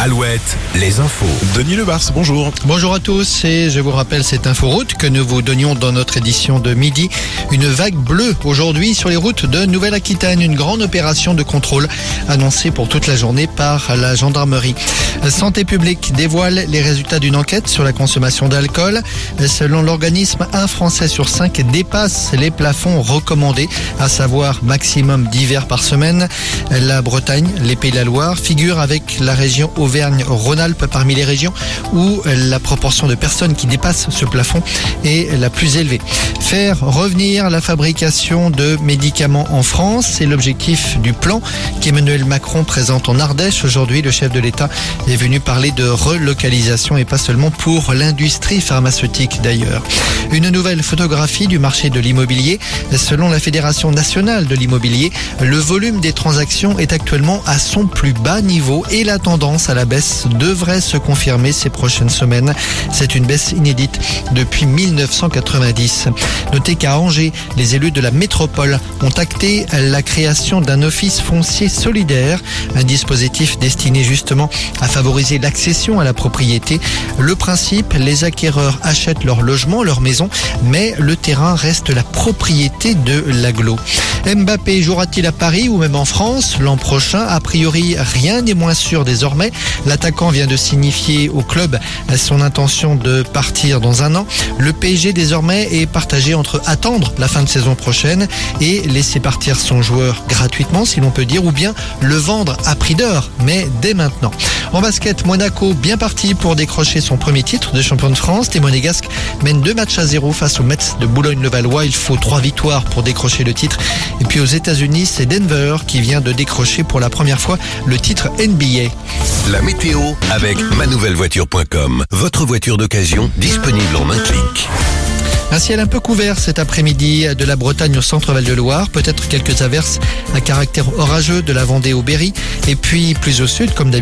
Alouette, les infos. Denis Lebars, bonjour. Bonjour à tous et je vous rappelle cette inforoute que nous vous donnions dans notre édition de midi. Une vague bleue aujourd'hui sur les routes de Nouvelle-Aquitaine. Une grande opération de contrôle annoncée pour toute la journée par la gendarmerie. Santé publique dévoile les résultats d'une enquête sur la consommation d'alcool. Selon l'organisme, un Français sur cinq dépasse les plafonds recommandés, à savoir maximum 10 verres par semaine. La Bretagne, les Pays de la Loire figurent avec la région Auvergne-Rhône-Alpes parmi les régions où la proportion de personnes qui dépassent ce plafond est la plus élevée. Faire revenir la fabrication de médicaments en France, c'est l'objectif du plan qu'Emmanuel Macron présente en Ardèche. Aujourd'hui, le chef de l'État est venu parler de relocalisation et pas seulement pour l'industrie pharmaceutique d'ailleurs. Une nouvelle photographie du marché de l'immobilier. Selon la Fédération nationale de l'immobilier, le volume des transactions est actuellement à son plus bas niveau et la tendance à la baisse devrait se confirmer ces prochaines semaines. C'est une baisse inédite depuis 1990. Notez qu'à Angers, les élus de la métropole ont acté la création d'un office foncier solidaire, un dispositif destiné justement à favoriser l'accession à la propriété. Le principe, les acquéreurs achètent leur logement, leur maison, mais le terrain reste la propriété de l'aglo. Mbappé jouera-t-il à Paris ou même en France l'an prochain? A priori, rien n'est moins sûr désormais. L'attaquant vient de signifier au club son intention de partir dans un an. Le PSG désormais est partagé entre attendre la fin de saison prochaine et laisser partir son joueur gratuitement, si l'on peut dire, ou bien le vendre à prix d'or, mais dès maintenant. En basket, Monaco bien parti pour décrocher son premier titre de champion de France. Les Monégasques mènent deux matchs à zéro face aux Mets de Boulogne-le-Valois. Il faut trois victoires pour décrocher le titre. Et puis aux États-Unis, c'est Denver qui vient de décrocher pour la première fois le titre NBA. La météo avec manouvellevoiture.com. Votre voiture d'occasion disponible en un clic. Un ciel un peu couvert cet après-midi de la Bretagne au centre-val de Loire. Peut-être quelques averses à caractère orageux de la Vendée au Berry. Et puis plus au sud, comme d'habitude.